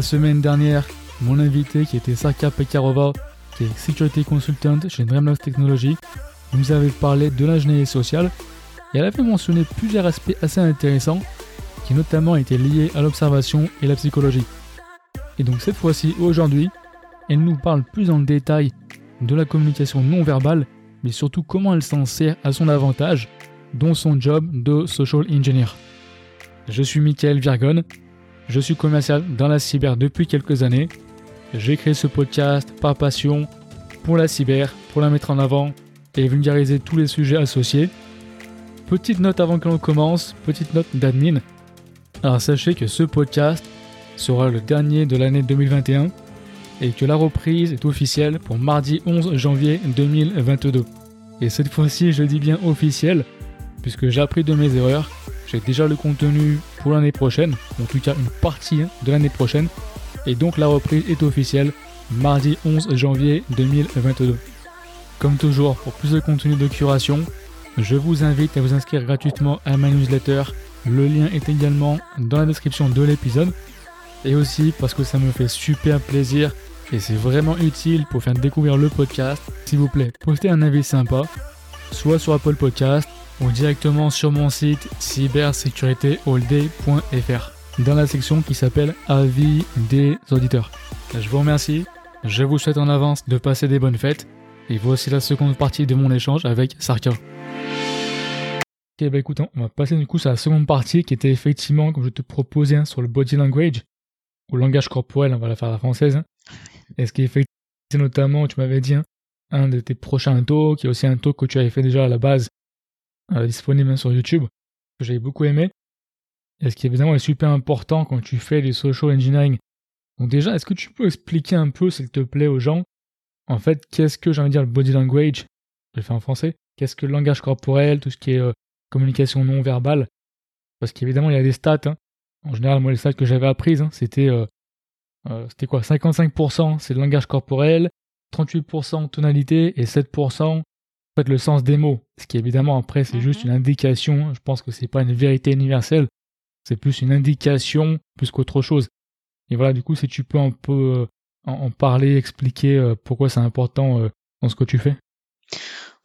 La semaine dernière, mon invité qui était Sarka Pekarova, qui est Security Consultant chez Dreamlabs Technology, nous avait parlé de l'ingénierie sociale et elle avait mentionné plusieurs aspects assez intéressants qui notamment étaient liés à l'observation et la psychologie. Et donc cette fois-ci, aujourd'hui, elle nous parle plus en détail de la communication non verbale, mais surtout comment elle s'en sert à son avantage, dont son job de social engineer. Je suis Michael Virgon, je suis commercial dans la cyber depuis quelques années. J'ai créé ce podcast par passion pour la cyber, pour la mettre en avant et vulgariser tous les sujets associés. Petite note avant que l'on commence, petite note d'admin. Alors sachez que ce podcast sera le dernier de l'année 2021 et que la reprise est officielle pour mardi 11 janvier 2022. Et cette fois-ci, je dis bien officielle, puisque j'ai appris de mes erreurs. J'ai déjà le contenu pour l'année prochaine, en tout cas une partie de l'année prochaine, et donc la reprise est officielle mardi 11 janvier 2022. Comme toujours, pour plus de contenu de curation, je vous invite à vous inscrire gratuitement à ma newsletter. Le lien est également dans la description de l'épisode. Et aussi parce que ça me fait super plaisir et c'est vraiment utile pour faire découvrir le podcast. S'il vous plaît, postez un avis sympa, soit sur Apple Podcast ou directement sur mon site cybersécuritéallday.fr dans la section qui s'appelle Avis des auditeurs. Je vous remercie, je vous souhaite en avance de passer des bonnes fêtes et voici la seconde partie de mon échange avec Sarka. Ok, bah écoute, on va passer du coup sur la seconde partie qui était effectivement, comme je te proposais, hein, sur le body language ou langage corporel, on va la faire à la française. Hein. Et ce qui est notamment, tu m'avais dit, hein, un de tes prochains talks, qui est aussi un talk que tu avais fait déjà à la base, disponible sur YouTube, que j'avais beaucoup aimé. Et ce qui évidemment est super important quand tu fais du social engineering. Donc déjà, est-ce que tu peux expliquer un peu, s'il te plaît, aux gens, en fait, qu'est-ce que, j'ai envie de dire, le body language, je le fais en français, qu'est-ce que le langage corporel, tout ce qui est euh, communication non verbale, parce qu'évidemment, il y a des stats, hein. En général, moi, les stats que j'avais apprises, hein, c'était euh, euh, c'était quoi? 55% c'est le langage corporel, 38% tonalité et 7% en fait le sens des mots. Ce qui évidemment après c'est juste mhm. une indication. Je pense que c'est pas une vérité universelle. C'est plus une indication plus qu'autre chose. Et voilà, du coup, si tu peux un peu euh, en, parler, expliquer pourquoi c'est important dans ce que tu fais.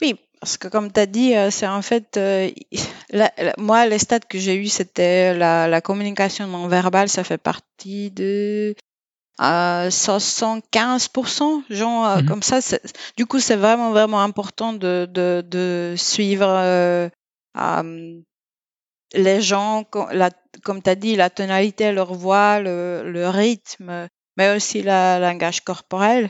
Oui, parce que comme tu as dit, euh, c'est en fait, euh, moi, les stats que j'ai eu, c'était la, communication non verbale, ça fait partie de 75%, genre mhm. comme ça. Du coup, c'est vraiment, vraiment important de, de, suivre les gens, comme tu as dit, la tonalité, leur voix, le, rythme, mais aussi le langage corporel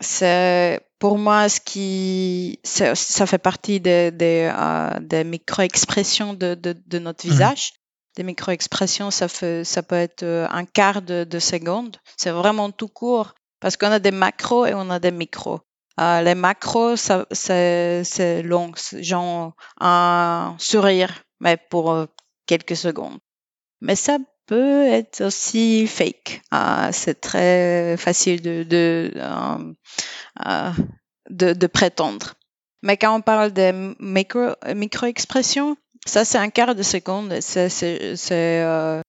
c'est pour moi ce qui ça fait partie des, des, euh, micro-expressions de, de, notre mmh. visage. Des micro-expressions, ça, ça peut être euh, un quart de, de seconde. C'est vraiment tout court parce qu'on a des macros et on a des micros. Euh, les macros, c'est long, genre un sourire, mais pour quelques secondes. Mais ça peut être aussi fake. Euh, c'est très facile de, de, euh, euh, de, prétendre. Mais quand on parle de micro, micro-expressions, ça c'est un quart de seconde. C'est, c'est, c'est euh,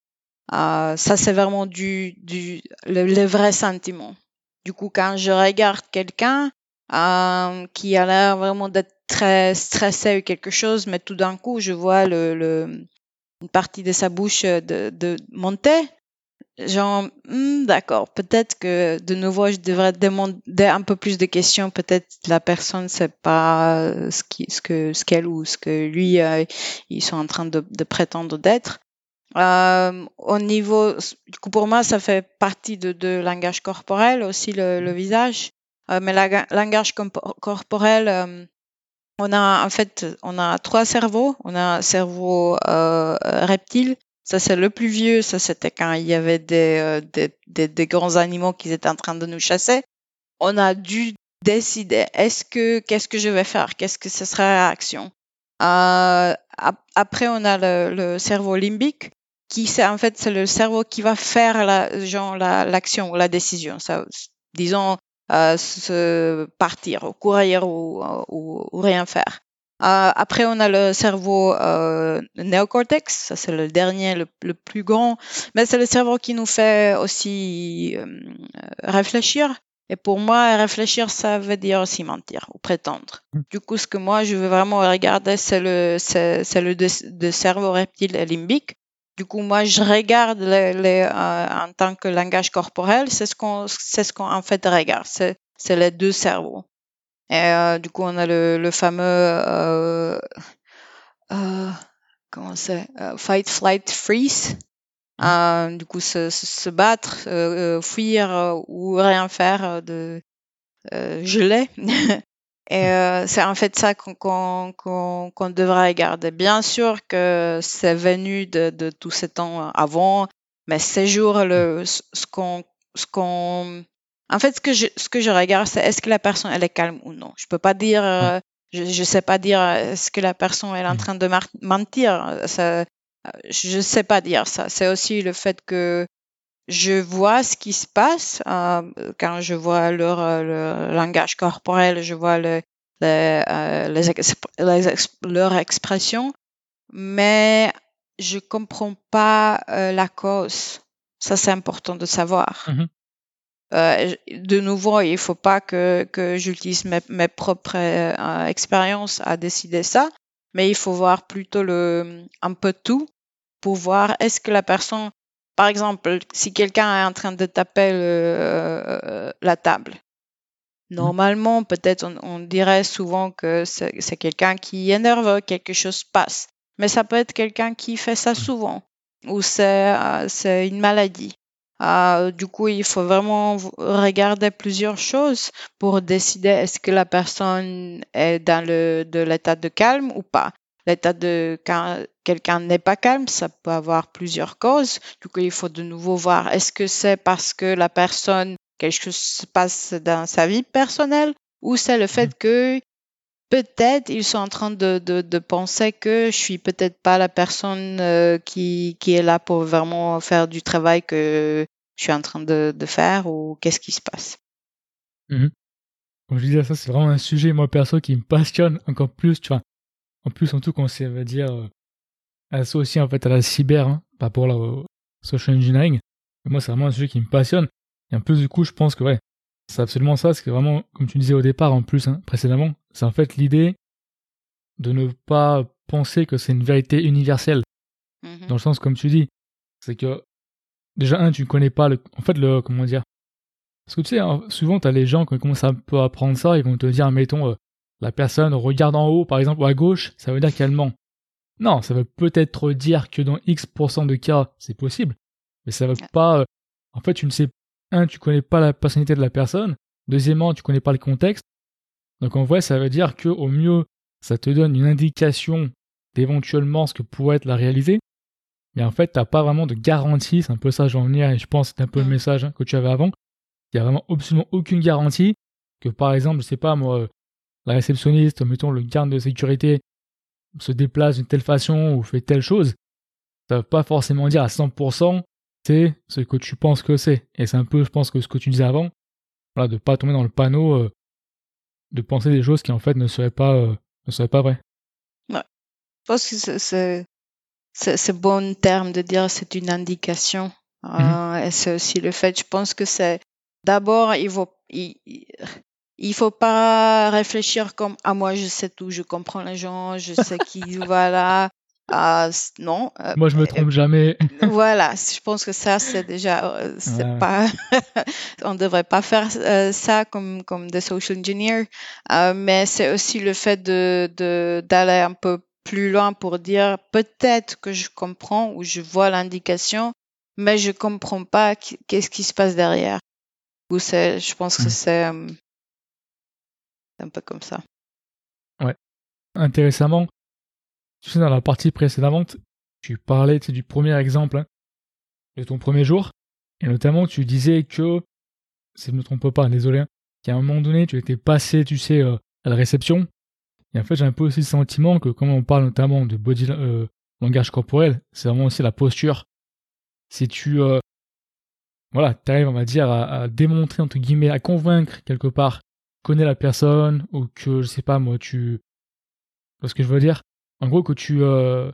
ça c'est vraiment du, du le, vrai sentiment. Du coup, quand je regarde quelqu'un euh, qui a l'air vraiment d'être très stressé ou quelque chose, mais tout d'un coup, je vois le, le, une partie de sa bouche euh, de, de monter. Genre, hmm, d'accord, peut-être que de nouveau, je devrais demander un peu plus de questions. Peut-être la personne sait pas ce qui, ce que, ce qu'elle ou ce que lui, euh, ils sont en train de, prétendre d'être. Euh, au niveau, du coup, pour moi, ça fait partie de, de langage corporel, aussi le, visage. Euh, mais le langage corporel, euh, on a en fait, on a trois cerveaux. On a un cerveau euh, reptile. Ça c'est le plus vieux. Ça c'était quand il y avait des, euh, des, des, des, grands animaux qui étaient en train de nous chasser. On a dû décider est-ce que qu'est-ce que je vais faire? Qu'est-ce que ce sera la réaction? Euh, Après on a le, le cerveau limbique qui c'est en fait c'est le cerveau qui va faire la genre l'action ou la décision. Ça, disons euh, se partir, courir ou, ou, rien faire. Après, on a le cerveau néocortex, ça c'est le dernier, le, plus grand, mais c'est le cerveau qui nous fait aussi réfléchir. Et pour moi, réfléchir, ça veut dire aussi mentir ou prétendre. Mmh. Du coup, ce que moi, je veux vraiment regarder, c'est le, c'est, le de, cerveau reptile et limbique. Du coup, moi, je regarde les, en tant que langage corporel, c'est ce qu'on, c'est ce qu'on en fait regarde, c'est, c'est les deux cerveaux. Et euh, du coup, on a le, le fameux euh, euh, comment c'est fight, flight, freeze. Mmh. du coup, se, se battre, fuir ou rien faire de geler. Et mmh. c'est en fait ça qu'on qu'on qu'on devrait regarder. Bien sûr que c'est venu de, de tous ces temps avant, mais ces jours, le, ce qu'on ce qu'on en fait, ce que je, ce que je regarde, c'est est-ce que la personne, elle est calme ou non. Je peux pas dire, euh, je, ne sais pas dire euh, est-ce que la personne, elle est en train de mentir. Ça, euh, je sais pas dire ça. C'est aussi le fait que je vois ce qui se passe quand je vois leur, langage corporel, je vois le, les, les, leur expression, mais je comprends pas la cause. Ça, c'est important de savoir. Mmh euh, de nouveau, il faut pas que, que j'utilise mes, mes, propres euh, expériences à décider ça, mais il faut voir plutôt le, un peu tout pour voir est-ce que la personne, par exemple, si quelqu'un est en train de taper euh, la table, mmh. normalement, peut-être on, on, dirait souvent que c'est quelqu'un qui est nerveux, quelque chose passe, mais ça peut être quelqu'un qui fait ça mmh. souvent ou c'est une maladie. Ah, du coup, il faut vraiment regarder plusieurs choses pour décider est-ce que la personne est dans le, de l'état de calme ou pas. L'état de quand quelqu'un n'est pas calme, ça peut avoir plusieurs causes. Du coup, il faut de nouveau voir est-ce que c'est parce que la personne, quelque chose se passe dans sa vie personnelle ou c'est le fait mmh. que peut-être ils sont en train de, de, penser que je suis peut-être pas la personne euh, qui, qui est là pour vraiment faire du travail que je suis en train de, de faire ou qu'est-ce qui se passe. Comme je disais, ça c'est vraiment un sujet moi perso qui me passionne encore plus, tu vois. En plus, en tout quand c'est, va dire, euh, associé en fait à la cyber, hein, pas pour la social engineering. moi, c'est vraiment un sujet qui me passionne. Et en plus, du coup, je pense que ouais, c'est absolument ça, c'est vraiment, comme tu disais au départ, en plus, hein, précédemment, c'est en fait l'idée de ne pas penser que c'est une vérité universelle. Mmh Dans le sens, comme tu dis, c'est que, déjà, un, tu ne connais pas le, en fait, le, comment dire, parce que tu sais, souvent, tu as les gens, qui commencent un peu à apprendre ça, ils vont te dire, mettons, euh, la personne regarde en haut, par exemple, ou à gauche, ça veut dire qu'elle ment. Non, ça veut peut-être dire que dans X% de cas, c'est possible, mais ça veut pas, euh, en fait, tu ne sais un, tu connais pas la personnalité de la personne. Deuxièmement, tu connais pas le contexte. Donc en vrai, ça veut dire que au mieux, ça te donne une indication d'éventuellement ce que pourrait être la réalité. Mais en fait, t'as pas vraiment de garantie. C'est un peu ça, j'en venir, et je pense que c'est un peu le mm. message hein, que tu avais avant. Il y a vraiment absolument aucune garantie que, par exemple, je sais pas moi, la réceptionniste, mettons le garde de sécurité, se déplace d'une telle façon ou fait telle chose. Ça veut pas forcément dire à 100% c'est ce que tu penses que c'est. Et c'est un peu, je pense, que ce que tu disais avant, voilà, de pas tomber dans le panneau euh, de penser des choses qui en fait ne seraient pas, euh, ne seraient pas vraies. Ouais. Je pense que c'est, c'est, bon terme de dire c'est une indication. Mhm. Euh, et c'est aussi le fait, je pense que c'est d'abord, il faut, il, il faut pas réfléchir comme ah moi je sais tout, je comprends les gens, je sais qui voilà. Ah, non. Euh, Moi, je me trompe jamais. voilà, je pense que ça, c'est déjà, euh, c'est pas, on devrait pas faire euh, ça comme comme des social engineers, mais c'est aussi le fait de d'aller un peu plus loin pour dire peut-être que je comprends ou je vois l'indication, mais je comprends pas qu'est-ce qui se passe derrière. Ou c'est, je pense que mmh. c'est un peu comme ça. Ouais. Intéressamment, tu sais, dans la partie précédente, tu parlais du premier exemple hein, de ton premier jour, et notamment tu disais que, si je ne me trompe pas, désolé, hein, qu'à un moment donné tu étais passé, tu sais, euh, à la réception, et en fait j'ai un peu aussi le sentiment que comme on parle notamment de body euh, langage corporel, c'est vraiment aussi la posture. Si tu euh, voilà, arrives, on va dire, à, à, démontrer, entre guillemets, à convaincre quelque part, connais la personne, ou que, je sais pas moi, tu Parce que je veux dire, en gros, que tu, euh,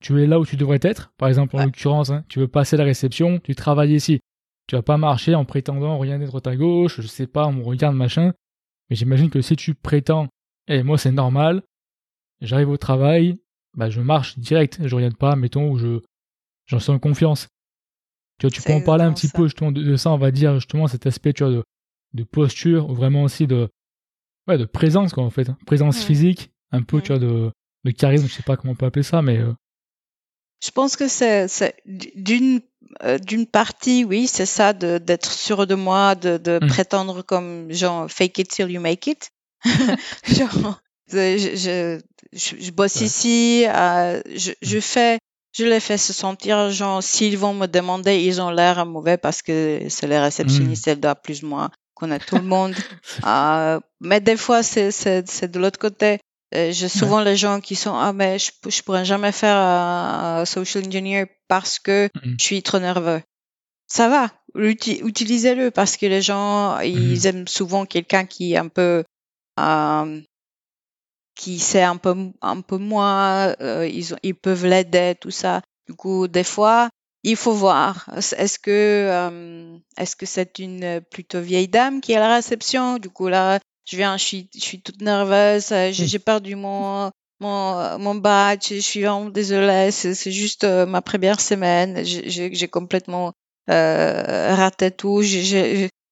tu es là où tu devrais être. Par exemple, en l'occurrence, hein, tu veux passer la réception, tu travailles ici. Tu vas pas marcher en prétendant regarder droite à gauche, je sais pas, on regarde machin. Mais j'imagine que si tu prétends, eh, moi c'est normal, j'arrive au travail, bah je marche direct, je regarde pas, mettons, où je, j'en sens confiance. Tu vois, tu peux en parler un petit peu justement de, ça, on va dire justement cet aspect, tu vois, de, de posture, ou vraiment aussi de, ouais, de présence, quoi, en fait. Hein. Présence physique, un peu, tu vois, de, de charisme, je sais pas comment on peut appeler ça, mais. Euh. Je pense que c'est, d'une, euh, d'une partie, oui, c'est ça, d'être sûr de moi, de, de mmh. prétendre comme, genre, fake it till you make it. genre, je, je, je, bosse ici, euh, je, je fais, je les fais se sentir, genre, s'ils vont me demander, ils ont l'air mauvais parce que c'est les réceptionnistes, mmh. elles doivent plus ou moins connaître tout le monde. euh, mais des fois, c'est de l'autre côté. Euh, j'ai souvent les gens qui sont ah mais je, je pourrais jamais faire un, social engineer parce que je suis trop nerveux. Ça va, utilisez-le parce que les gens ils aiment souvent quelqu'un qui est un peu euh, qui sait un peu un peu moins, euh, ils ils peuvent l'aider tout ça. Du coup des fois il faut voir. Est-ce que euh, est-ce que c'est une plutôt vieille dame qui est à la réception? Du coup là je viens, je suis, je suis toute nerveuse, euh, j'ai perdu mon, mon, mon badge, je suis vraiment désolée, c'est juste euh, ma première semaine, j'ai complètement euh, raté tout.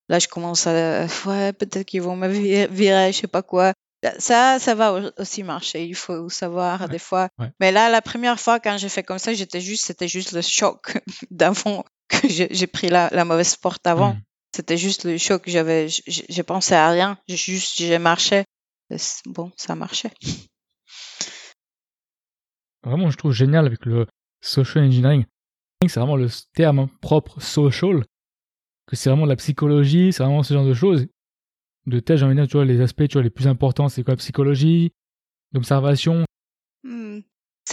là, je commence à, ouais, peut-être qu'ils vont me virer, je sais pas quoi. Ça, ça va aussi marcher. Il faut savoir des fois. Mais là, la première fois quand j'ai fait comme ça, j'étais juste, c'était juste le choc d'avant que j'ai pris la, la mauvaise porte avant. Mmh. C'était juste le choc. J'avais, j'ai pensé à rien. Juste, j'ai marché. Bon, ça marchait. Vraiment, je trouve génial avec le social engineering. C'est vraiment le terme propre social. Que c'est vraiment la psychologie, c'est vraiment ce genre de choses. De tel, j'ai envie de dire, tu vois, les aspects, tu vois, les plus importants, c'est quoi, la psychologie, l'observation. Hmm.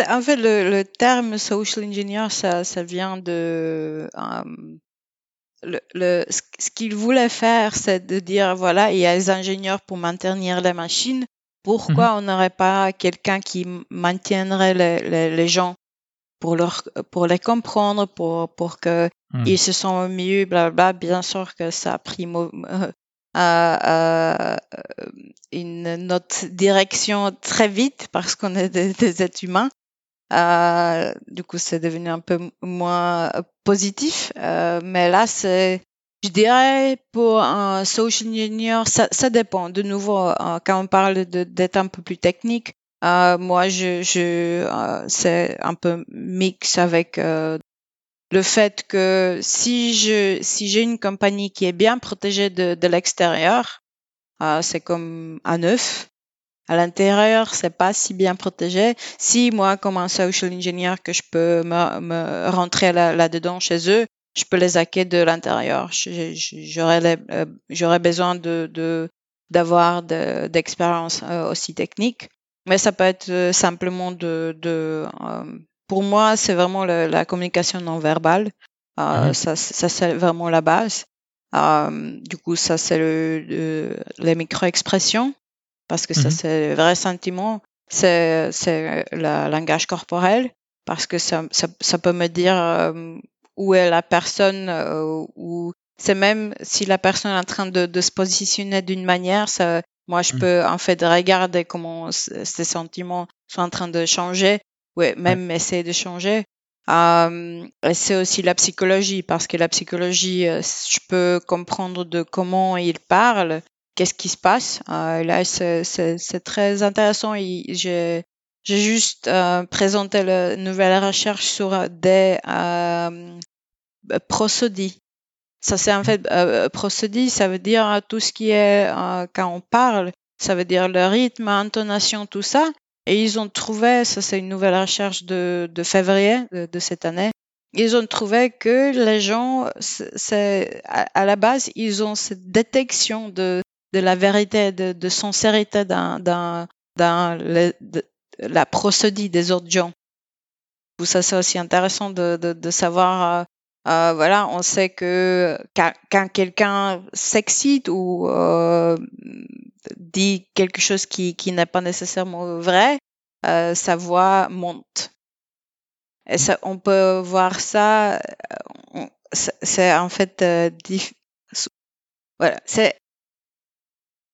En fait, le, terme social engineer, ça, ça vient de, euh, le, ce qu'il voulait faire, c'est de dire, voilà, il y a les ingénieurs pour maintenir les machines. Pourquoi mhm. on n'aurait pas quelqu'un qui maintiendrait les, les, gens pour, leur, pour les comprendre, pour, pour qu'ils mhm. se sentent mieux, bla Bien sûr que ça a pris euh, euh, une autre direction très vite parce qu'on est des, des êtres humains. Euh, du coup, c'est devenu un peu moins positif. Euh, mais là, c'est, je dirais, pour un social engineer, ça, ça dépend. De nouveau, euh, quand on parle d'être un peu plus technique, euh, moi, je, je euh, c'est un peu mix avec le fait que si je, si j'ai une compagnie qui est bien protégée de, de l'extérieur, c'est comme un neuf à l'intérieur, c'est pas si bien protégé. Si moi, comme un social engineer, que je peux me, me rentrer là-dedans chez eux, je peux les hacker de l'intérieur. J'aurais euh, j'aurais besoin de d'avoir d'expérience euh, aussi technique, mais ça peut être euh, simplement de, de pour moi, c'est vraiment la communication non verbale. Mmh ça, ça c'est vraiment la base. du coup, ça c'est le, les micro-expressions parce que ça, mmh c'est le vrai sentiment, c'est, le langage corporel, parce que ça, ça, ça peut me dire euh, où est la personne, euh, ou c'est même si la personne est en train de, de se positionner d'une manière, ça, moi, je mmh. peux en fait regarder comment ces sentiments sont en train de changer, ouais, même essayer de changer. Euh, et c'est aussi la psychologie, parce que la psychologie, je peux comprendre de comment il parle, qu'est-ce qui se passe. Euh, là, c'est très intéressant. J'ai juste euh, présenté la nouvelle recherche sur des euh, procédés. Ça, c'est en fait euh, procédés, ça veut dire tout ce qui est quand on parle, ça veut dire le rythme, l'intonation, tout ça. Et ils ont trouvé, ça c'est une nouvelle recherche de, de février de, de, cette année, ils ont trouvé que les gens, c'est à, à, la base, ils ont cette détection de de la vérité, de, de sincérité dans, le, la procédure des autres gens. Ça, c'est aussi intéressant de, de, de savoir. Euh, euh, voilà, on sait que quand, quelqu'un s'excite ou euh, dit quelque chose qui, qui n'est pas nécessairement vrai, sa voix monte. Et ça, on peut voir ça, c'est en fait, voilà, c'est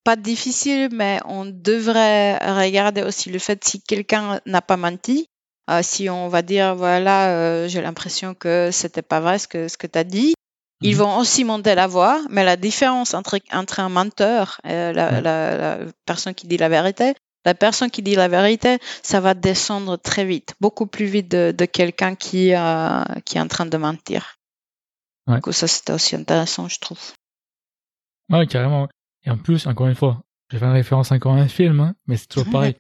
pas difficile, mais on devrait regarder aussi le fait si quelqu'un n'a pas menti. Euh, si on va dire, voilà, euh, j'ai l'impression que c'était pas vrai ce que, ce que tu as dit, ils mhm. vont aussi monter la voix, mais la différence entre, entre un menteur et la, la, personne qui dit la vérité, la personne qui dit la vérité, ça va descendre très vite, beaucoup plus vite de, de quelqu'un qui, euh, qui est en train de mentir. Ouais. Du coup, ça, c'était aussi intéressant, je trouve. Ouais, carrément. Et en plus, encore une fois, j'ai fait une référence encore à un film, hein, mais c'est toujours pareil.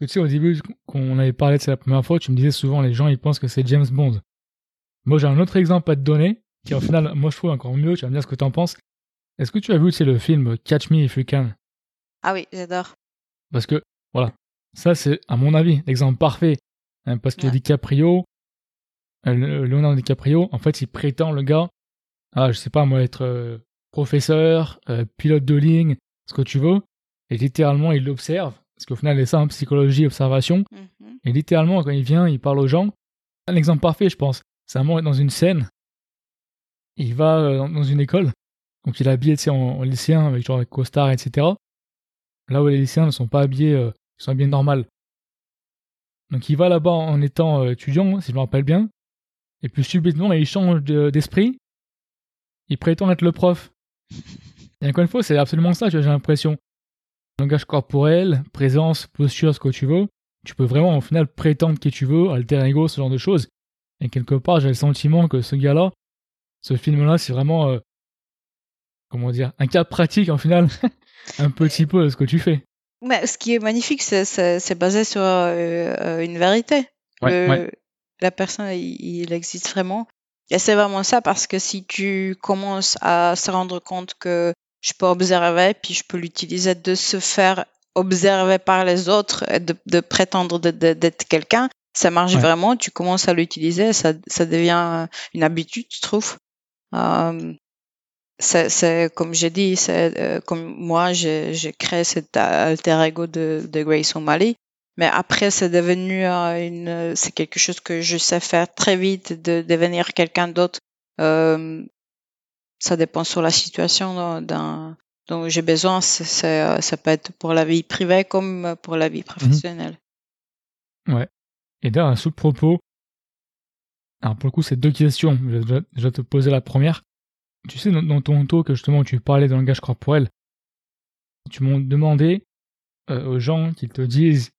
tu sais, au début, quand on avait parlé de ça la première fois, tu me disais souvent, les gens, ils pensent que c'est James Bond. Moi, j'ai un autre exemple à te donner, qui au final, moi, je trouve encore mieux, tu vas me dire ce que tu en penses. Est-ce que tu as vu, c'est le film Catch Me If You Can? Ah oui, j'adore. Parce que, voilà, ça, c'est, à mon avis, l'exemple parfait. Hein, parce que DiCaprio, euh, Leonardo DiCaprio, en fait, il prétend, le gars, ah, je sais pas, moi, être euh, professeur, euh, pilote de ligne, ce que tu veux, et littéralement il l'observe, parce qu'au final c'est ça, en psychologie, observation, mhm. et littéralement quand il vient, il parle aux gens. Un exemple parfait, je pense, c'est un moment dans une scène, il va euh, dans une école, donc il est habillé en, en, lycéen avec genre costard, etc. Là où les lycéens ne sont pas habillés, euh, ils sont habillés normal. Donc il va là-bas en étant étudiant, si je me rappelle bien, et puis subitement il change d'esprit, il prétend être le prof. Et encore une fois, c'est absolument ça, j'ai l'impression. Langage corporel, présence, posture, ce que tu veux. Tu peux vraiment, au final, prétendre qui tu veux, alter ego, ce genre de choses. Et quelque part, j'ai le sentiment que ce gars-là, ce film-là, c'est vraiment, euh, comment dire, un cas pratique, en final, un petit peu de ce que tu fais. Mais ce qui est magnifique, c'est basé sur euh, euh, une vérité. La personne, il, existe vraiment. Et c'est vraiment ça parce que si tu commences à se rendre compte que je peux observer, puis je peux l'utiliser de se faire observer par les autres et de, prétendre d'être quelqu'un, ça marche vraiment, tu commences à l'utiliser, ça, ça devient une habitude, je trouve. Euh, c'est comme j'ai dit, c'est euh, comme moi, j'ai créé cet alter ego de, de Grace O'Malley. Mais après, c'est devenu euh, une, c'est quelque chose que je sais faire très vite, de devenir quelqu'un d'autre. Euh, ça dépend sur la situation d'un, dont j'ai besoin. C'est, ça peut être pour la vie privée comme pour la vie professionnelle. Mhm. Ouais. Et d'ailleurs, sous propos, alors pour le coup, c'est deux questions. Je vais te poser la première. Tu sais, dans, ton talk, justement, tu parlais de langage corporel. Tu m'as demandé euh, aux gens qu'ils te disent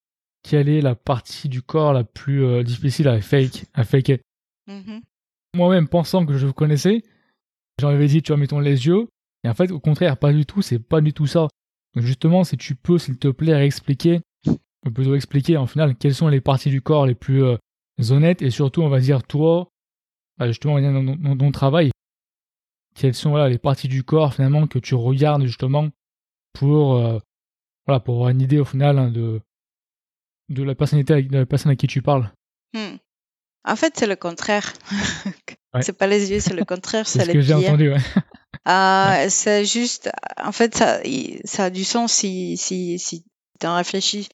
quelle est la partie du corps la plus euh, difficile à fake, à faker. Mm-hmm. Moi-même, pensant que je vous connaissais, j'avais dit, tu vois, mettons les yeux. Et en fait, au contraire, pas du tout, c'est pas du tout ça. Donc justement, si tu peux, s'il te plaît, expliquer, ou plutôt expliquer en final, quelles sont les parties du corps les plus euh, honnêtes, et surtout, on va dire, toi, bah, justement, dans, ton travail, quelles sont voilà, les parties du corps finalement que tu regardes justement pour, euh, voilà, pour avoir une idée au final hein, de, de la personnalité de la personne à qui tu parles hmm. En fait, c'est le contraire. C'est pas les yeux, c'est le contraire, c'est les ce que j'ai entendu, euh, C'est juste, en fait, ça, ça a du sens si, si, si tu en réfléchis.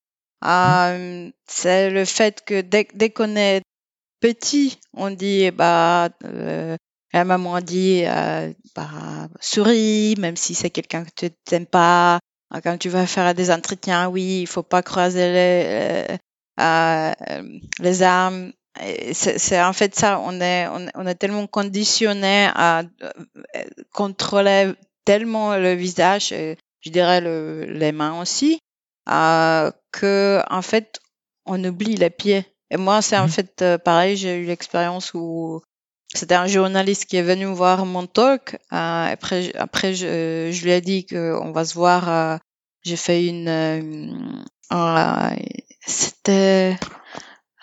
Euh, c'est le fait que dès, dès qu'on est petit, on dit, bah, euh, la maman dit, euh, bah, souris, même si c'est quelqu'un que tu n'aimes pas. Ah, quand tu vas faire des entretiens, oui, il faut pas croiser les, euh, les armes. C'est en fait ça, on est, on, est tellement conditionné à euh, contrôler tellement le visage, et je dirais le, les mains aussi, euh, que en fait on oublie les pieds. Et moi, c'est en mmh fait euh, pareil, j'ai eu l'expérience où c'était un journaliste qui est venu voir mon talk. Euh, après, après je, je, lui ai dit qu'on va se voir. Euh, j'ai fait une. Euh, c'était.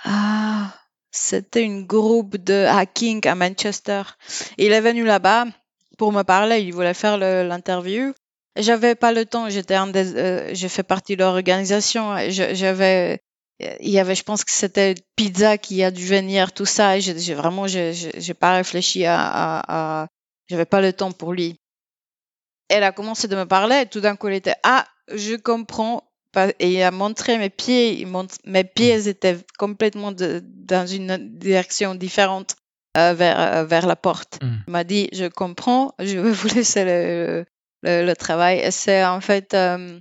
Ah, c'était une groupe de hacking à Manchester. Il est venu là-bas pour me parler. Il voulait faire l'interview. J'avais pas le temps. J'étais un des, j'ai fait partie de l'organisation. J'avais il y avait, je pense que c'était Pizza qui a dû venir, tout ça. J'ai vraiment, j'ai pas réfléchi à, à, à j'avais pas le temps pour lui. Elle a commencé de me parler et tout d'un coup elle était, ah, je comprends et il a montré mes pieds. mes pieds étaient complètement dans une direction différente euh, vers, euh, vers la porte. Mm. Il m'a dit, je comprends, je vais vous laisser le, le, travail. Et c'est en fait, euh,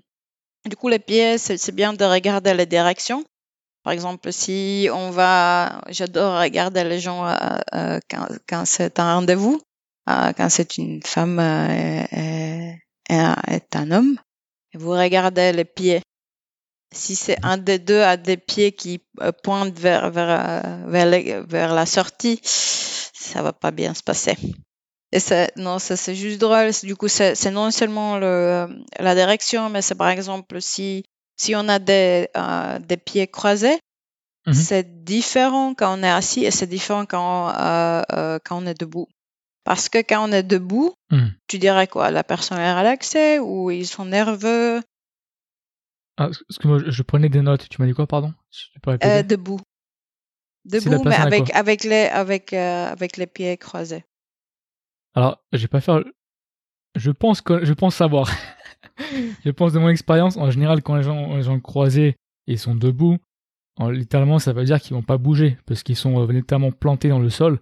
du coup, les pieds, c'est bien de regarder les directions. Par exemple, si on va, j'adore regarder les gens quand, quand c'est un rendez-vous, quand c'est une femme et, est un homme. Vous regardez les pieds. Si c'est un des deux a des pieds qui euh, pointent vers, vers, vers, vers la sortie, ça va pas bien se passer. Et non, ça c'est juste drôle. Du coup, c'est non seulement le, la direction, mais c'est par exemple si, si on a des, euh, des pieds croisés, mhm. c'est différent quand on est assis et c'est différent quand, euh, quand on est debout. Parce que quand on est debout, hmm. tu dirais quoi? La personne est relaxée ou ils sont nerveux? Ah, que moi, je prenais des notes. Tu m'as dit quoi, pardon? Euh, Debout. Debout, mais avec, avec, les, avec, euh, avec les pieds croisés. Alors, je vais pas faire. Je pense, que, je pense savoir. je pense de mon expérience, en général, quand les gens, les gens croisés ils sont debout, littéralement, ça veut dire qu'ils vont pas bouger parce qu'ils sont euh, littéralement plantés dans le sol.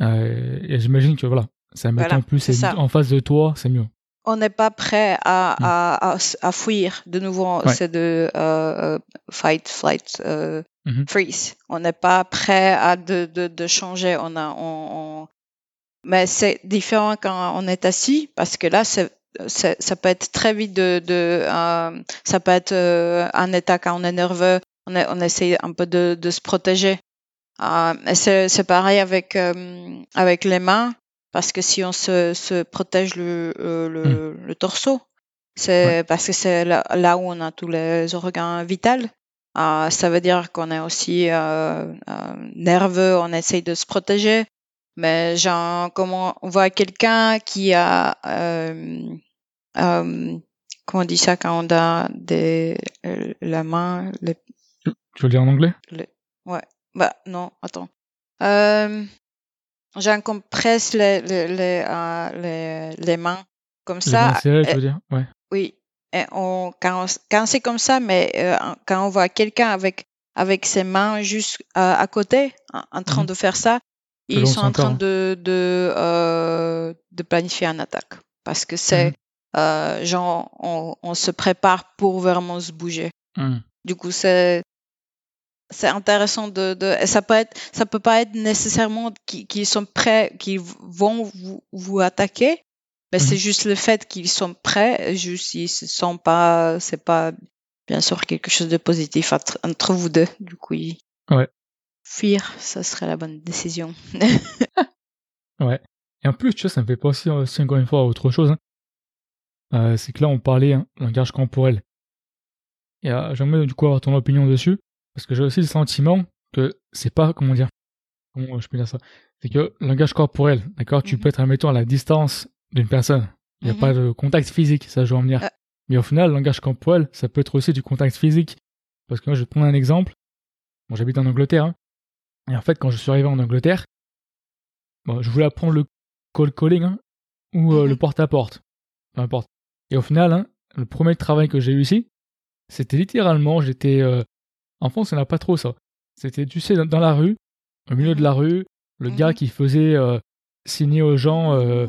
Euh, et j'imagine que voilà, ça met en plus en face de toi, c'est mieux. On n'est pas prêt à, mm. à, à, fuir. De nouveau, c'est de euh, fight, flight, mm-hmm. freeze. On n'est pas prêt à de, de, de changer. On a, on, Mais c'est différent quand on est assis parce que là, c'est ça peut être très vite de, de ça peut être un état quand on est nerveux on, on essaie un peu de, de se protéger euh, c'est pareil avec, euh, avec les mains, parce que si on se, se protège le, euh, le, le, torseau, c'est parce que c'est là, là, où on a tous les organes vitaux. Euh, ça veut dire qu'on est aussi euh, nerveux, on essaye de se protéger. Mais genre, comment on voit quelqu'un qui a, comment on dit ça quand on a des, la main, les... Tu veux dire en anglais? Ouais. Bah non, attends. Euh, J'incompresse les, les, les, euh, les, les, mains comme ça. tu veux dire? Ouais. Oui. Et on, quand, quand c'est comme ça, mais euh, quand on voit quelqu'un avec, avec ses mains juste euh, à côté, en, train mhm. de faire ça, ils sont en train de, de, euh, de planifier une attaque. Parce que c'est, mhm. genre, on, on, se prépare pour vraiment se bouger. Mhm. Du coup, c'est c'est intéressant de, de ça peut être ça peut pas être nécessairement qu'ils sont prêts qu'ils vont vous, vous attaquer mais c'est mhm. juste le fait qu'ils sont prêts juste ils se sont pas c'est pas bien sûr quelque chose de positif entre, vous deux du coup ouais fuir ça serait la bonne décision ouais et en plus tu vois ça me fait penser aussi encore une fois à autre chose hein. euh, c'est que là on parlait hein, langage corporel et euh, j'aimerais du coup avoir ton opinion dessus parce que j'ai aussi le sentiment que c'est pas, comment dire, comment je peux dire ça, c'est que langage corporel, d'accord, tu mhm. peux être, admettons, à la distance d'une personne. Il n'y a mhm. pas de contact physique, ça je veux en venir. Euh. Mais au final, langage corporel, ça peut être aussi du contact physique. Parce que moi, je vais te prendre un exemple. Bon, j'habite en Angleterre. Hein. Et en fait, quand je suis arrivé en Angleterre, bon, je voulais apprendre le call calling hein, ou euh, le mhm. porte-à-porte. Peu importe. Et au final, hein, le premier travail que j'ai eu ici, c'était littéralement, j'étais euh, en France, on n'a pas trop ça. C'était, tu sais, dans, la rue, au milieu de la rue, le gars mhm. qui faisait euh, signer aux gens, euh,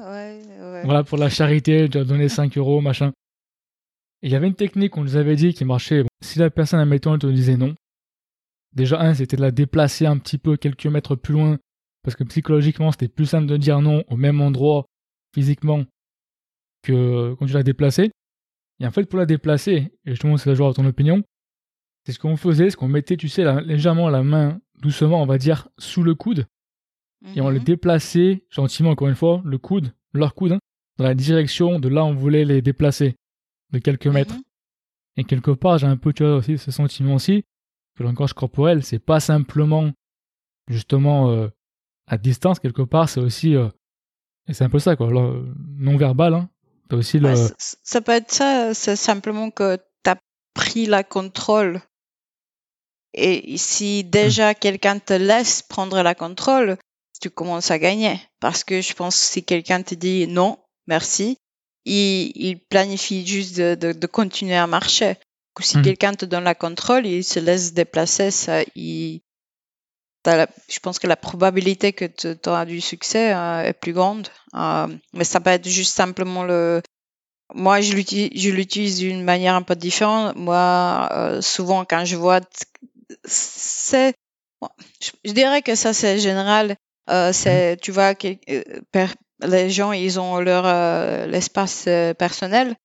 voilà, pour la charité, tu as donné 5 euros, machin. Il y avait une technique qu'on nous avait dit qui marchait. si la personne, admettons, elle te disait non, déjà, un, c'était de la déplacer un petit peu quelques mètres plus loin, parce que psychologiquement, c'était plus simple de dire non au même endroit, physiquement, que quand tu la déplaçais. Et en fait, pour la déplacer, et je te montre c'est la à ton opinion, c'est ce qu'on faisait, c'est qu'on mettait, tu sais, légèrement la main, doucement, on va dire, sous le coude. Et on les mhm. déplaçait gentiment, encore une fois, le coude, leur coude, hein, dans la direction de là où on voulait les déplacer, de quelques mhm. mètres. Et quelque part, j'ai un peu, tu vois, aussi ce sentiment aussi, que le langage corporel, c'est pas simplement, justement, euh, à distance, quelque part, c'est aussi, euh, et c'est un peu ça, quoi, non verbal, hein. aussi le... ça peut être ça, c'est simplement que tu as pris la contrôle et si déjà quelqu'un te laisse prendre la contrôle, tu commences à gagner. Parce que je pense que si quelqu'un te dit non, merci, il, il planifie juste de, de, de, continuer à marcher. Coup, si Mhm. quelqu'un te donne la contrôle, il se laisse déplacer, ça, il, t'as la- je pense que la probabilité que tu auras du succès euh, est plus grande. Euh, mais ça peut être juste simplement le. Moi, je l'utilise, d'une manière un peu différente. Moi, euh, souvent, quand je vois, c'est, je, dirais que ça, c'est général. C'est, tu vois, les gens, ils ont leur l'espace personnel.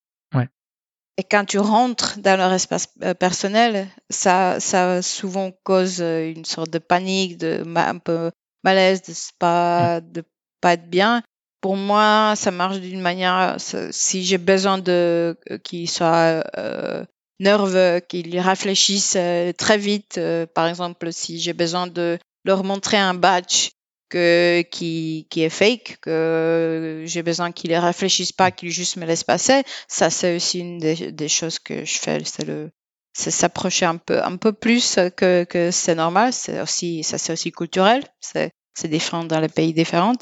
Et quand tu rentres dans leur espace euh, personnel, ça, ça souvent cause euh, une sorte de panique, de un peu malaise, de pas, de pas être bien. Pour moi, ça marche d'une manière, si j'ai besoin de euh, qu'ils soient euh, nerveux, qu'ils réfléchissent très vite, par exemple, si j'ai besoin de leur montrer un badge que, qui, qui est fake, que j'ai besoin qu'ils ne réfléchissent pas, qu'ils juste me laissent passer, ça c'est aussi une des, des choses que je fais, c'est le c'est s'approcher un peu un peu plus que, que c'est normal, c'est aussi ça c'est aussi culturel, c'est c'est différent dans les pays différents,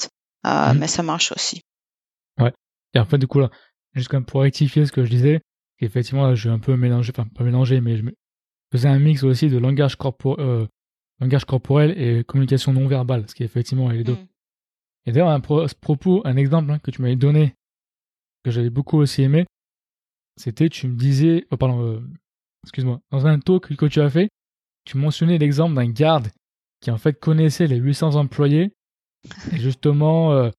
euh, Mhm. mais ça marche aussi. Et en fait, du coup, là, juste comme pour rectifier ce que je disais, effectivement, là, je vais un peu mélanger, enfin, pas mélanger, mais je faisais un mix aussi de langage, corpo- euh, langage corporel et communication non verbale, ce qui effectivement est les deux. Mm. Et d'ailleurs, à ce propos, un exemple hein, que tu m'avais donné, que j'avais beaucoup aussi aimé, c'était, tu me disais, oh, pardon, euh, excuse-moi, dans un talk que tu as fait, tu mentionnais l'exemple d'un garde qui en fait connaissait les 800 employés. Et justement, euh,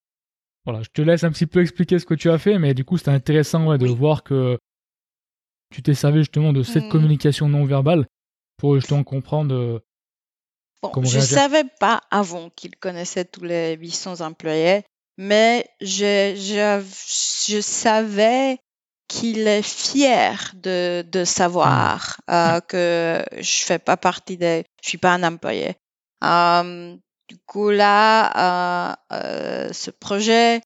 voilà, je te laisse un petit peu expliquer ce que tu as fait, mais du coup, c'était intéressant ouais, de voir que tu t'es servi justement de cette Mm. communication non verbale pour justement comprendre. Bon, Comment je réagir? savais pas avant qu'il connaissait tous les 800 employés, mais je, je, je savais qu'il est fier de, de savoir euh, que je fais pas partie des, je suis pas un employé. Euh, du coup là, euh, ce projet,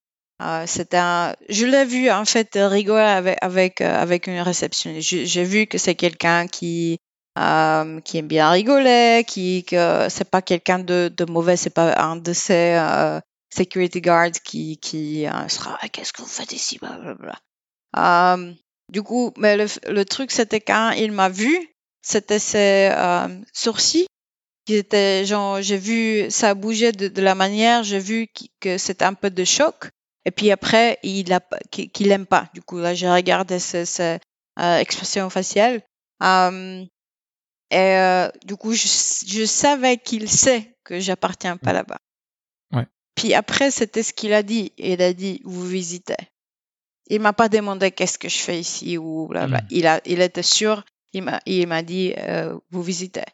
c'était un, je l'ai vu en fait rigoler avec avec avec une réceptionniste. J'ai vu que c'est quelqu'un qui euh, qui aime bien rigoler, qui que c'est pas quelqu'un de, de mauvais, c'est pas un de ces euh, security guards qui qui euh, sera Ah, qu'est-ce que vous faites ici, blablabla. Euh, du coup, mais le, le truc c'était quand il m'a vu, c'était ses euh, sourcils qui étaient genre j'ai vu ça bougeait de, de la manière, j'ai vu que c'était un peu de choc. Et puis après, il a qu'il aime pas. Du coup, là, j'ai regardé ses, ses, expressions faciales. Euh, et euh, du coup, je, je savais qu'il sait que j'appartiens pas Mm. là-bas. Ouais. Puis après, c'était ce qu'il a dit. Il a dit, vous visitez. Il m'a pas demandé qu'est-ce que je fais ici ou blabla. Mm. Il a, il était sûr. Il m'a, il m'a dit, euh, vous visitez.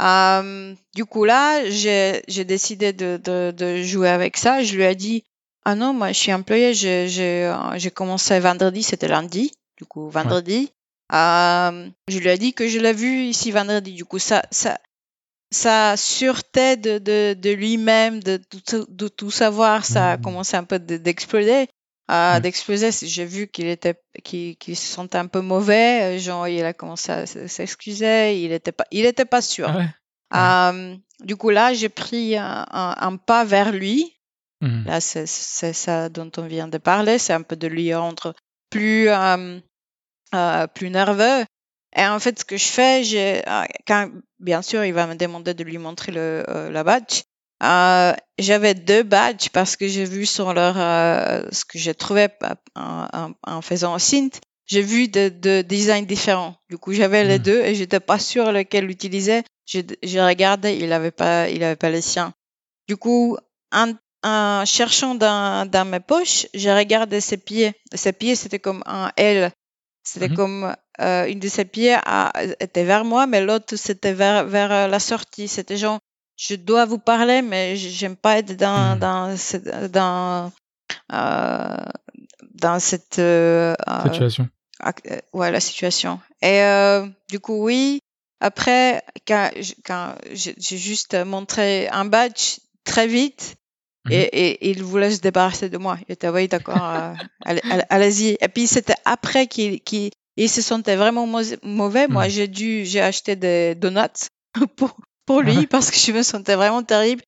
Euh, du coup là, j'ai, j'ai décidé de, de, de jouer avec ça. Je lui ai dit, ah non, moi je suis employé. J'ai, j'ai, euh, j'ai commencé vendredi, c'était lundi. Du coup, vendredi. Euh, je lui ai dit que je l'ai vu ici vendredi. Du coup, ça, ça, sa sûreté de, de, de lui-même, de, tout- de tout savoir, ça a Mhm. commencé un peu de- d'exploser. Euh. D'exploser, j'ai vu qu'il était, qu'il, se sentait un peu mauvais. euh, Genre, il a commencé à s'excuser. Il était pas, il était pas sûr. Ouais. Euh, du coup, là, j'ai pris un, un- un pas vers lui. Mhm. Là, c'est c'est ça dont on vient de parler. C'est un peu de lui rendre plus, euh, euh, plus nerveux. Et en fait, ce que je fais, j'ai, euh, quand, bien sûr, il va me demander de lui montrer le, euh, la badge. Euh, j'avais deux badges parce que j'ai vu sur leur, euh, ce que j'ai trouvé pa- en, en- en faisant un synth, j'ai vu de, de designs différents. Du coup, j'avais les Mhm. deux et j'étais pas sûr lequel utiliser. J'ai j'ai regardé, il avait pas, il avait pas les siens. Du coup, en, en cherchant dans, dans mes poches, j'ai regardé ses pieds. Ses pieds, c'était comme un L. C'était Mhm. comme euh, une de ses pieds a- était vers moi, mais l'autre c'était vers, vers euh, la sortie. C'était genre, je dois vous parler, mais j'aime pas être dans Mhm. dans dans euh, dans cette euh, euh, Situation. euh, ouais, la situation. Et euh, du coup, oui. Après, quand, quand j'ai juste montré un badge très vite, Mhm. et, et il voulait se débarrasser de moi. Il était, oui, d'accord, euh, allez- allez- allez-y. Et puis, c'était après qu'il qu'il- il se sentait vraiment mau- mauvais. Moi, Mhm. j'ai dû, j'ai acheté des donuts pour, pour lui Ouais. parce que je me sentais vraiment terrible.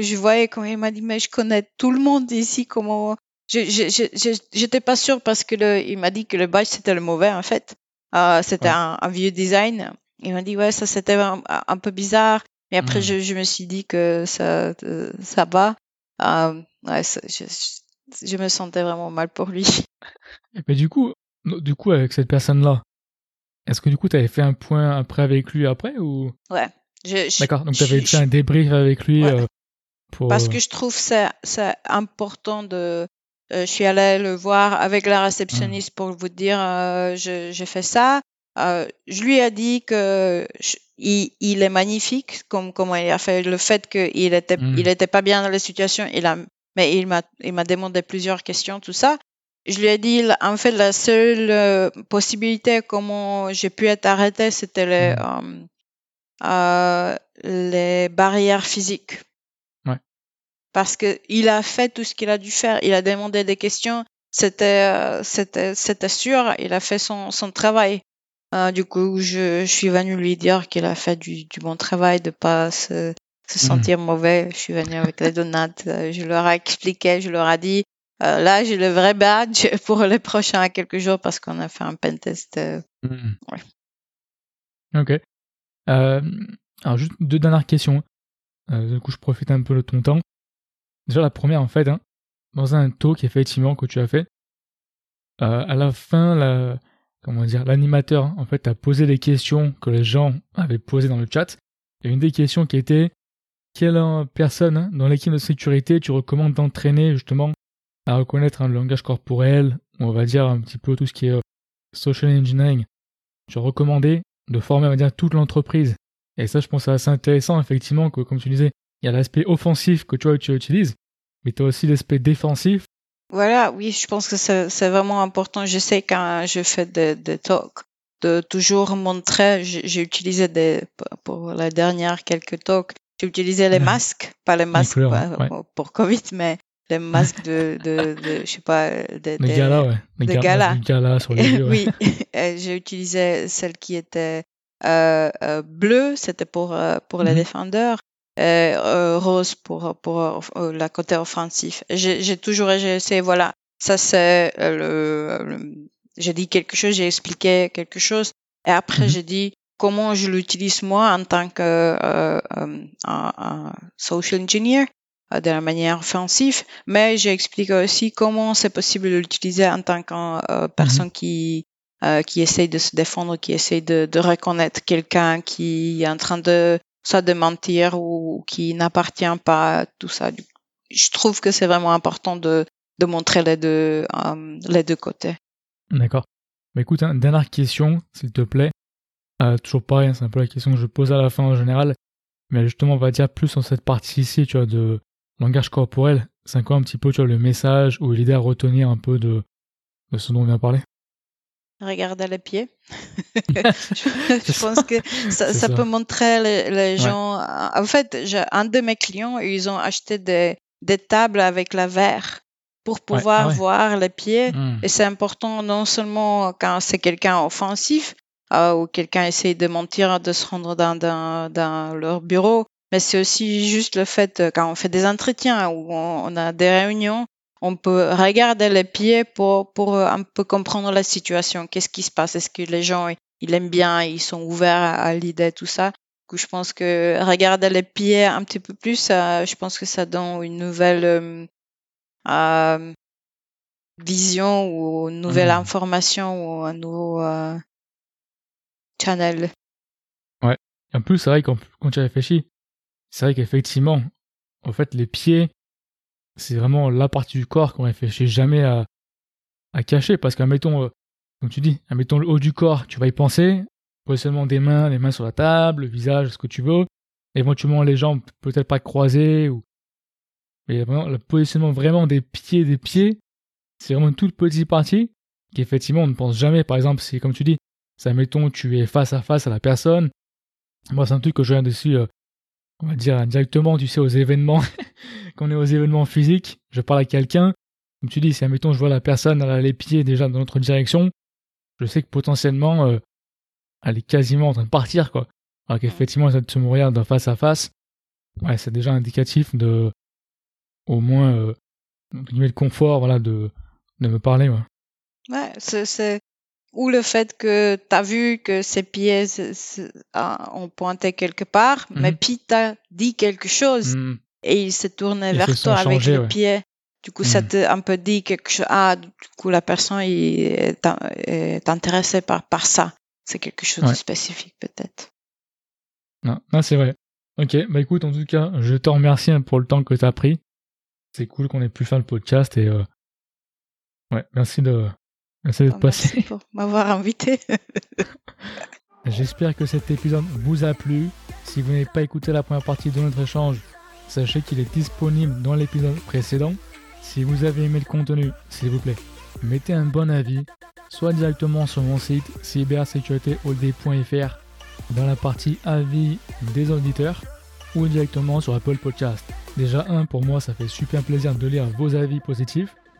Je voyais quand il m'a dit, mais je connais tout le monde ici, comment. Je- je- je- je- J'étais pas sûre parce que le, il m'a dit que le badge c'était le mauvais en fait. Euh, c'était un, vieux design. Il m'a dit, ouais, ça c'était un, peu bizarre. Mais après, hmm. je, me suis dit que ça, ça va. Ouais, je, me sentais vraiment mal pour lui. Mais du coup, du coup, avec cette personne-là, est-ce que du coup, tu avais fait un point après avec lui après ou? Ouais. D'accord, donc tu avais fait un débrief avec lui Parce que je trouve c'est important de euh, je suis allée le voir avec la réceptionniste pour vous dire euh, j'ai fait ça. Euh, je lui ai dit que il, est magnifique, comme comment il a fait le fait qu'il était hmm. il était pas bien dans la situation. Il a mais il m'a il m'a demandé plusieurs questions tout ça. Je lui ai dit en fait la seule possibilité comment j'ai pu être arrêtée c'était les hmm. les barrières physiques parce qu'il a fait tout ce qu'il a dû faire. Il a demandé des questions. C'était, euh, c'était, c'était sûr. Il a fait son, son travail. Euh, du coup, je, je suis venue lui dire qu'il a fait du, du bon travail, de pas se, se hmm. sentir mauvais. Je suis venue avec les donuts. Euh, je leur ai expliqué, je leur ai dit, euh, là, j'ai le vrai badge pour les prochains quelques jours parce qu'on a fait un pen test. Hmm. Ouais. Ok. alors, juste deux dernières questions. du coup, je profite un peu de ton temps. Déjà la première en fait, hein, dans un talk effectivement que tu as fait, à la fin, la, comment dire, l'animateur en fait a posé les questions que les gens avaient posées dans le chat. Et une des questions qui était quelle personne dans l'équipe de sécurité tu recommandes d'entraîner justement à reconnaître un langage corporel, on va dire un petit peu tout ce qui est euh, social engineering? Tu recommandais de former, on va dire, toute l'entreprise. Et ça, je pense, c'est assez intéressant, effectivement, que, comme tu disais, il y a l'aspect offensif que tu, vois, tu utilises, mais tu as aussi l'aspect défensif. Voilà, oui, je pense que c'est vraiment important. Je sais quand je fais des, des talks, de toujours montrer, j'ai utilisé des, pour la dernière quelques talks, j'ai utilisé les masques, pas les masques pour, Covid, mais les masques de, de, de je sais pas, des de galas, ouais. de gala. gala sur les yeux, oui, j'ai utilisé celle qui était euh, euh, bleue, c'était pour, euh, pour les mhm. défendeurs. Euh, euh, rose pour, pour euh, la côté offensif. J'ai toujours essayé, voilà, ça c'est le, j'ai dit quelque chose, j'ai expliqué quelque chose, et après mhm. j'ai dit comment je l'utilise moi en tant que social engineer de la manière offensive, mais j'ai expliqué aussi comment c'est possible de l'utiliser en tant que personne mhm. qui qui essaye de se défendre, qui essaye de, de reconnaître quelqu'un qui est en train de soit de mentir ou qui n'appartient pas à tout ça. Je trouve que c'est vraiment important de, de montrer les deux, euh, les deux côtés. D'accord. Mais écoute, une dernière question, s'il te plaît. Euh, toujours pareil, c'est un peu la question que je pose à la fin en général. Mais justement, on va dire plus en cette partie ici, tu vois, de langage corporel. C'est quoi un petit peu, tu vois, le message ou l'idée à retenir un peu de, de ce dont on vient parler? Regarder les pieds. je, pense que ça, peut montrer les, gens. En fait, un de mes clients, ils ont acheté des, des tables avec la verre pour pouvoir ah voir les pieds. Hmm. Et c'est important non seulement quand c'est quelqu'un offensif euh, ou quelqu'un essaye de mentir, de se rendre dans, dans, dans leur bureau, mais c'est aussi juste le fait quand on fait des entretiens ou on a des réunions on peut regarder les pieds pour, pour euh, un peu comprendre la situation. Qu'est-ce qui se passe? Est-ce que les gens, ils aiment bien, ils sont ouverts à, l'idée, tout ça? Du je pense que regarder les pieds un petit peu plus, je pense que ça donne une nouvelle euh, euh, vision ou une nouvelle mmh. information ou un nouveau channel. Ouais. En plus, c'est vrai quand, quand tu réfléchis, c'est vrai qu'effectivement, en fait, les pieds, c'est vraiment la partie du corps qu'on réfléchit jamais à, cacher. Parce qu'admettons, euh, comme tu dis, admettons le haut du corps, tu vas y penser. Positionnement des mains, les mains sur la table, le visage, ce que tu veux. Éventuellement les jambes peut-être pas croisées. Ou... Mais vraiment, le positionnement vraiment des pieds, des pieds, c'est vraiment une toute petite partie qu'effectivement on ne pense jamais. Par exemple, si comme tu dis, ça admettons tu es face à face à la personne. Moi c'est un truc que je viens dessus on va dire directement, tu sais, aux événements, quand on est aux événements physiques, je parle à quelqu'un, comme tu dis, si admettons je vois la personne, elle a les pieds déjà dans notre direction, je sais que potentiellement, euh, elle est quasiment en train de partir, quoi. Alors qu'effectivement, ça se me regarde face à face, ouais, c'est déjà indicatif de, au moins, euh, le confort, voilà, de, de me parler, ouais. Ouais, c'est, ou le fait que tu as vu que ses pieds ont pointé quelque part, mais Mhm. puis tu as dit quelque chose Hmm. et il s'est tourné vers toi avec le ouais. pied. Du coup, ça Mhm. t'a un peu dit quelque chose. Ah, du coup, la personne est, est intéressée par, par ça. C'est quelque chose Ouais. de spécifique, peut-être. Non, non, c'est vrai. Ok, bah écoute, en tout cas, je te remercie hein, pour le temps que tu as pris. C'est cool qu'on ait pu faire le podcast et euh, ouais, merci de merci d'être Ah, passé. Merci pour m'avoir invité. J'espère que cet épisode vous a plu. Si vous n'avez pas écouté la première partie de notre échange, sachez qu'il est disponible dans l'épisode précédent. Si vous avez aimé le contenu, s'il vous plaît, mettez un bon avis, soit directement sur mon site cybersécuritéod.fr dans la partie avis des auditeurs ou directement sur Apple Podcast. Déjà un, pour moi, ça fait super plaisir de lire vos avis positifs